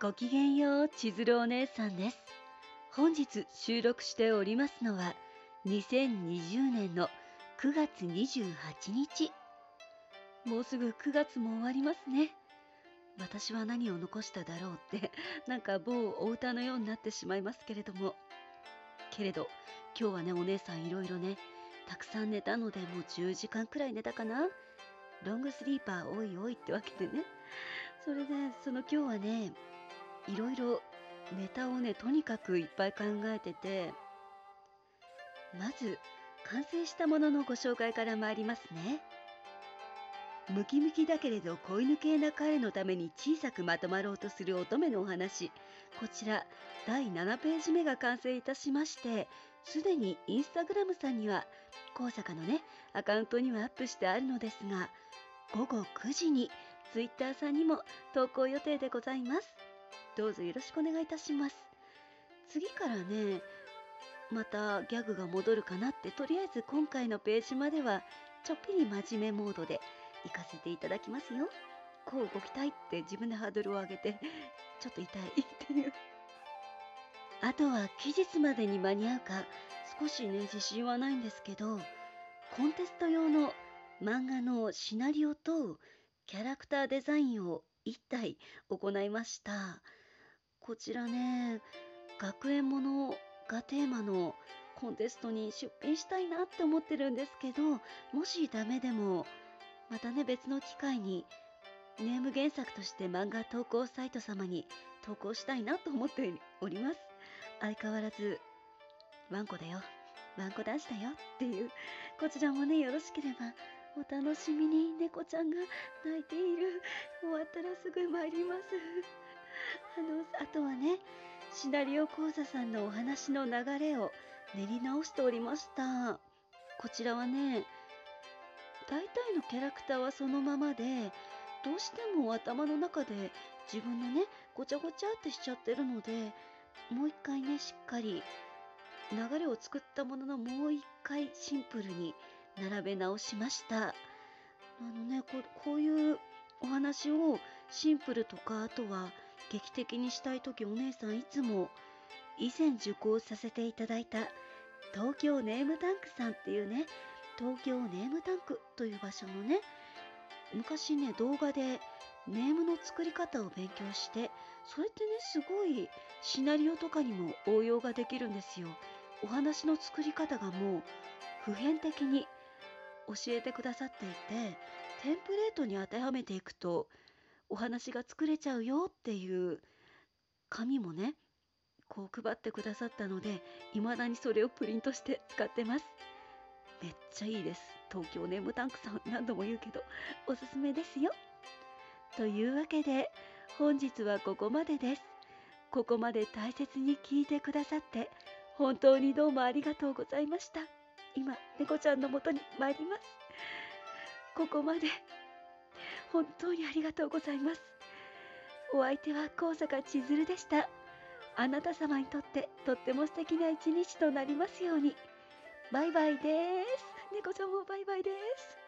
ごきげんよう、千鶴お姉さんです。本日収録しておりますのは、2020年の9月28日。もうすぐ9月も終わりますね。私は何を残しただろうって、なんか某お歌のようになってしまいますけれども。けれど、今日はね、お姉さんいろいろね、たくさん寝たので、もう10時間くらい寝たかな。ロングスリーパーおいおいってわけでね。それで、その今日はね、いろいろネタをね、とにかくいっぱい考えてて、まず、完成したもののご紹介から参りますね。ムキムキだけれど子犬系な彼のために小さくまとまろうとする乙女のお話。こちら、第7ページ目が完成いたしまして、すでにインスタグラムさんには、高坂のね、アカウントにはアップしてあるのですが、午後9時にツイッターさんにも投稿予定でございます。どうぞよろしくお願いいたします。次からね、またギャグが戻るかなって、とりあえず今回のページまでは、ちょっぴり真面目モードで行かせていただきますよ。こう動きたいって自分でハードルを上げて、ちょっと痛いっていう。あとは期日までに間に合うか、少しね、自信はないんですけど、コンテスト用の漫画のシナリオとキャラクターデザインを1体行いました。こちらね、学園ものがテーマのコンテストに出品したいなって思ってるんですけど、もしダメでも、またね、別の機会にネーム原作として漫画投稿サイト様に投稿したいなと思っております。相変わらず、ワンコだよ、ワンコ男子だよっていう、こちらもね、よろしければお楽しみに猫ちゃんが泣いている。終わったらすぐ参ります。あの、あとはね、シナリオ講座さんのお話の流れを練り直しておりました。こちらはね、大体のキャラクターはそのままで、どうしても頭の中で自分のね、ごちゃごちゃってしちゃってるので、もう一回ね、しっかり流れを作ったもののもう一回シンプルに並べ直しました。あのね、ここういうお話をシンプルとか、あとは劇的にしたいときお姉さんいつも以前受講させていただいた東京ネームタンクさんっていうね、東京ネームタンクという場所のね、昔ね、動画でネームの作り方を勉強して、それってね、すごいシナリオとかにも応用ができるんですよ。お話の作り方がもう普遍的に教えてくださっていて、テンプレートに当てはめていくとお話が作れちゃうよっていう紙もね、こう配ってくださったので、未だにそれをプリントして使ってます。めっちゃいいです。東京ネームタンクさん何度も言うけど、おすすめですよ。というわけで、本日はここまでです。ここまで大切に聞いてくださって、本当にどうもありがとうございました。今、猫ちゃんのもとに参ります。ここまで、本当にありがとうございます。お相手は高坂千鶴でした。あなた様にとってとっても素敵な一日となりますように。バイバイです。猫ちゃんもバイバイです。